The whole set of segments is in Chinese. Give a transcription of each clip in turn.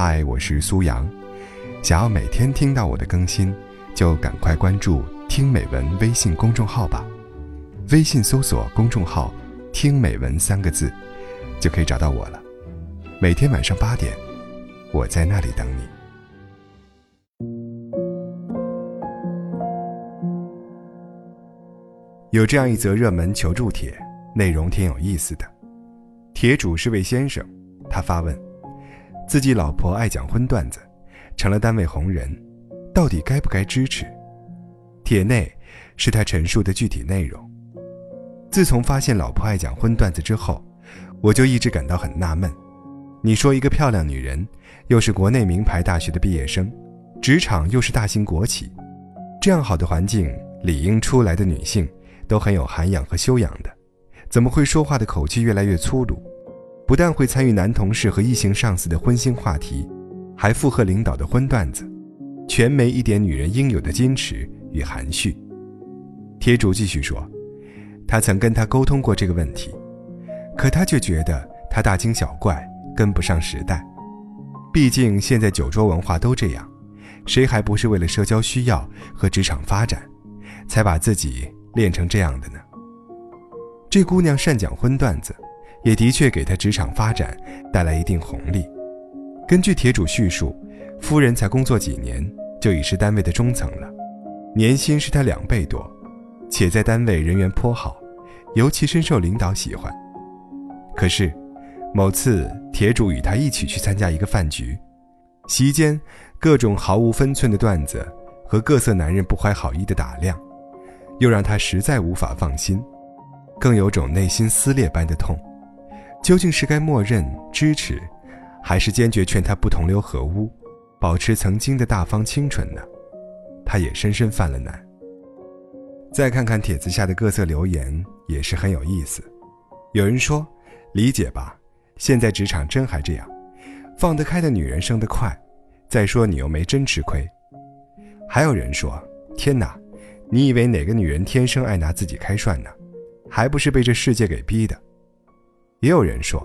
嗨，我是苏阳。想要每天听到我的更新，就赶快关注“听美文”微信公众号吧。微信搜索公众号“听美文”三个字，就可以找到我了。每天晚上八点，我在那里等你。有这样一则热门求助帖，内容挺有意思的。帖主是位先生，他发问：自己老婆爱讲荤段子，成了单位红人，到底该不该支持？帖内是他陈述的具体内容。自从发现老婆爱讲荤段子之后，我就一直感到很纳闷。你说一个漂亮女人，又是国内名牌大学的毕业生，职场又是大型国企，这样好的环境，理应出来的女性。都很有涵养和修养的，怎么会说话的口气越来越粗鲁？不但会参与男同事和异性上司的荤腥话题，还附和领导的荤段子，全没一点女人应有的矜持与含蓄。贴主继续说，他曾跟他沟通过这个问题，可他却觉得他大惊小怪，跟不上时代。毕竟现在酒桌文化都这样，谁还不是为了社交需要和职场发展，才把自己。练成这样的呢？这姑娘善讲荤段子，也的确给他职场发展带来一定红利。根据铁主叙述，夫人才工作几年就已是单位的中层了，年薪是他两倍多，且在单位人缘颇好，尤其深受领导喜欢。可是，某次铁主与他一起去参加一个饭局，席间各种毫无分寸的段子和各色男人不怀好意的打量。又让他实在无法放心，更有种内心撕裂般的痛。究竟是该默认支持，还是坚决劝他不同流合污，保持曾经的大方清纯呢？他也深深犯了难。再看看帖子下的各色留言，也是很有意思。有人说：“理解吧，现在职场真还这样，放得开的女人生得快。再说你又没真吃亏。”还有人说：“天哪！”你以为哪个女人天生爱拿自己开涮呢？还不是被这世界给逼的。也有人说，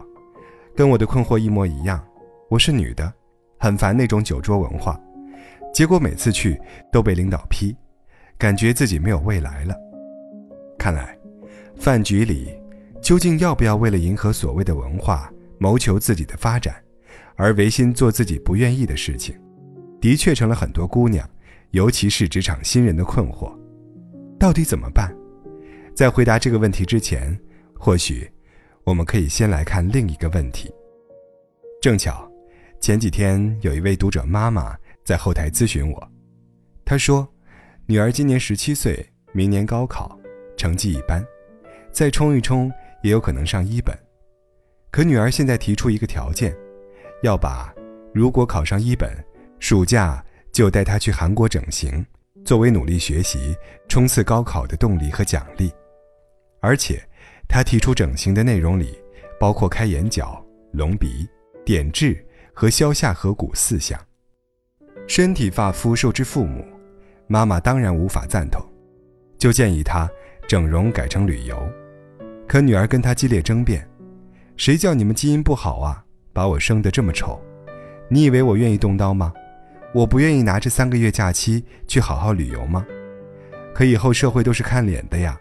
跟我的困惑一模一样。我是女的，很烦那种酒桌文化，结果每次去都被领导批，感觉自己没有未来了。看来，饭局里究竟要不要为了迎合所谓的文化，谋求自己的发展，而违心做自己不愿意的事情，的确成了很多姑娘，尤其是职场新人的困惑。到底怎么办？在回答这个问题之前，或许我们可以先来看另一个问题。正巧前几天有一位读者妈妈在后台咨询我，她说，女儿今年十七岁，明年高考，成绩一般，再冲一冲也有可能上一本。可女儿现在提出一个条件，要把如果考上一本，暑假就带她去韩国整形。作为努力学习、冲刺高考的动力和奖励，而且，他提出整形的内容里包括开眼角、隆鼻、点痣和削下颌骨四项。身体发肤受之父母，妈妈当然无法赞同，就建议他整容改成旅游。可女儿跟他激烈争辩：“谁叫你们基因不好啊？把我生得这么丑，你以为我愿意动刀吗？”我不愿意拿这三个月假期去好好旅游吗？可以后社会都是看脸的呀，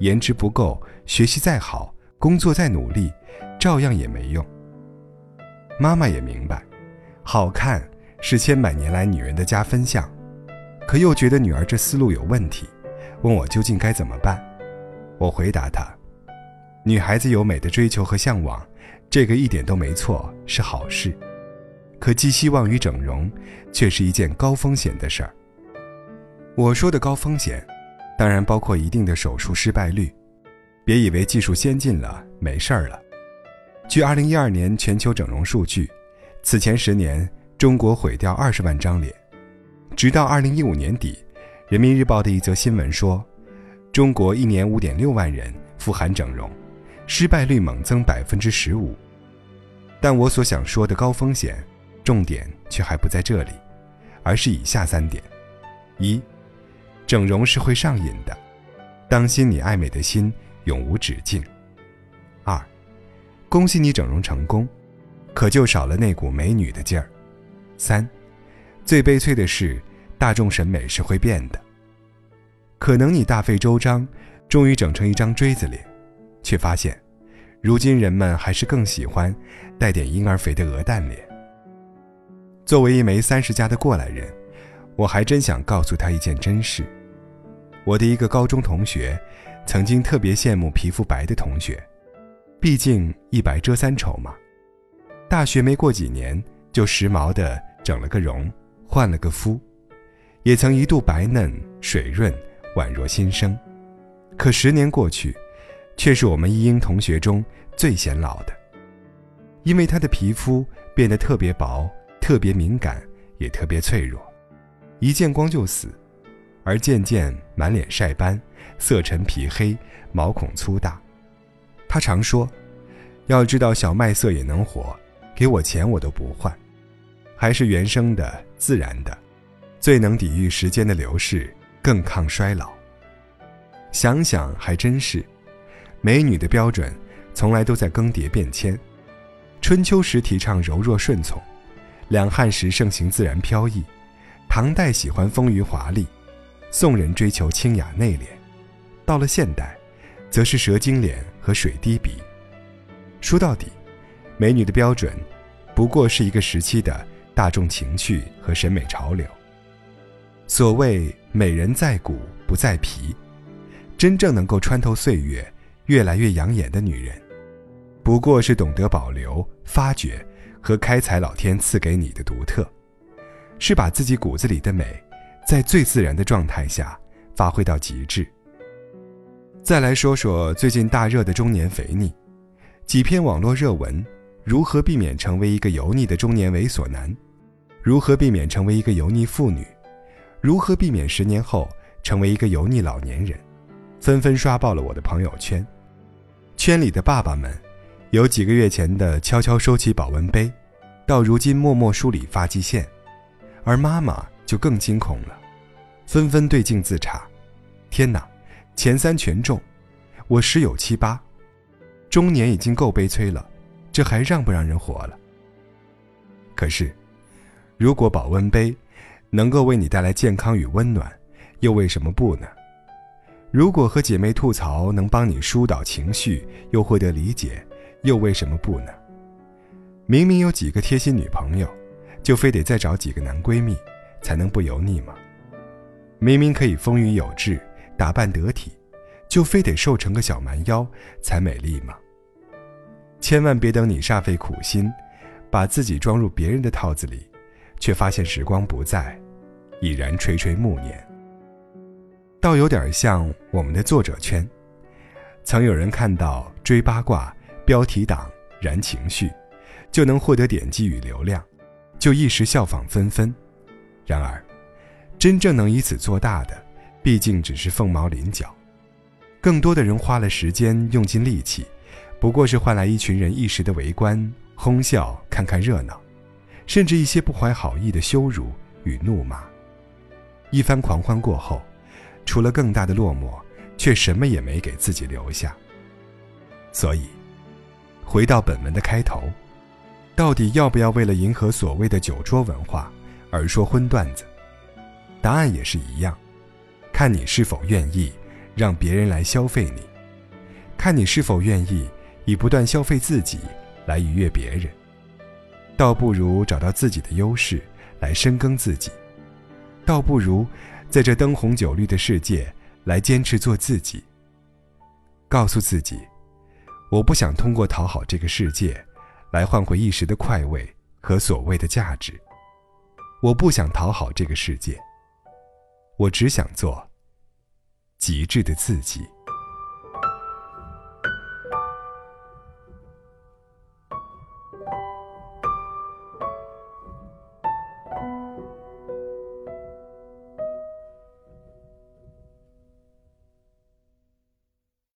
颜值不够，学习再好，工作再努力，照样也没用。妈妈也明白，好看是千百年来女人的加分项，可又觉得女儿这思路有问题，问我究竟该怎么办。我回答她：女孩子有美的追求和向往，这个一点都没错，是好事。可寄希望于整容，却是一件高风险的事儿。我说的高风险，当然包括一定的手术失败率。别以为技术先进了没事儿了。据2012年全球整容数据，此前十年中国毁掉二十万张脸，直到2015年底，人民日报的一则新闻说，中国一年5.6万人复含整容，失败率猛增百分之十五。但我所想说的高风险。重点却还不在这里，而是以下三点：一，整容是会上瘾的，当心你爱美的心永无止境；二，恭喜你整容成功，可就少了那股美女的劲儿；三，最悲催的是，大众审美是会变的。可能你大费周章，终于整成一张锥子脸，却发现，如今人们还是更喜欢带点婴儿肥的鹅蛋脸。作为一枚三十加的过来人，我还真想告诉他一件真事。我的一个高中同学，曾经特别羡慕皮肤白的同学，毕竟一白遮三丑嘛。大学没过几年，就时髦的整了个容，换了个肤，也曾一度白嫩水润，宛若新生。可十年过去，却是我们一英同学中最显老的，因为他的皮肤变得特别薄，特别敏感，也特别脆弱，一见光就死。而渐渐满脸晒斑，色沉皮黑，毛孔粗大。他常说：“要知道小麦色也能活，给我钱我都不换。还是原生的、自然的，最能抵御时间的流逝，更抗衰老。”想想还真是，美女的标准从来都在更迭变迁。春秋时提倡柔弱顺从，两汉时盛行自然飘逸，唐代喜欢丰腴华丽。宋人追求清雅内敛，到了现代，则是蛇精脸和水滴鼻。说到底，美女的标准，不过是一个时期的大众情趣和审美潮流。所谓美人在骨不在皮，真正能够穿透岁月、越来越养眼的女人，不过是懂得保留、发掘和开采老天赐给你的独特，是把自己骨子里的美。在最自然的状态下发挥到极致。再来说说最近大热的中年肥腻，几篇网络热文：如何避免成为一个油腻的中年猥琐男？如何避免成为一个油腻妇女？如何避免十年后成为一个油腻老年人？纷纷刷爆了我的朋友圈。圈里的爸爸们，有几个月前的悄悄收起保温杯，到如今默默梳理发际线，而妈妈就更惊恐了。纷纷对镜自查，天哪，前三全中，我十有七八。中年已经够悲催了，这还让不让人活了？可是，如果保温杯能够为你带来健康与温暖，又为什么不呢？如果和姐妹吐槽能帮你疏导情绪，又获得理解，又为什么不呢？明明有几个贴心女朋友，就非得再找几个男闺蜜，才能不油腻吗？明明可以风韵有致，打扮得体，就非得瘦成个小蛮腰才美丽吗？千万别等你煞费苦心，把自己装入别人的套子里，却发现时光不再，已然垂垂暮年。倒有点像我们的作者圈，曾有人看到追八卦、标题党、燃情绪，就能获得点击与流量，就一时效仿纷纷。然而。真正能以此做大的，毕竟只是凤毛麟角。更多的人花了时间，用尽力气，不过是换来一群人一时的围观、哄笑、看看热闹，甚至一些不怀好意的羞辱与怒骂。一番狂欢过后，除了更大的落寞，却什么也没给自己留下。所以，回到本文的开头，到底要不要为了迎合所谓的酒桌文化而说荤段子？答案也是一样，看你是否愿意让别人来消费你，看你是否愿意以不断消费自己来愉悦别人。倒不如找到自己的优势来深耕自己，倒不如在这灯红酒绿的世界来坚持做自己。告诉自己，我不想通过讨好这个世界来换回一时的快慰和所谓的价值，我不想讨好这个世界。我只想做极致的自己。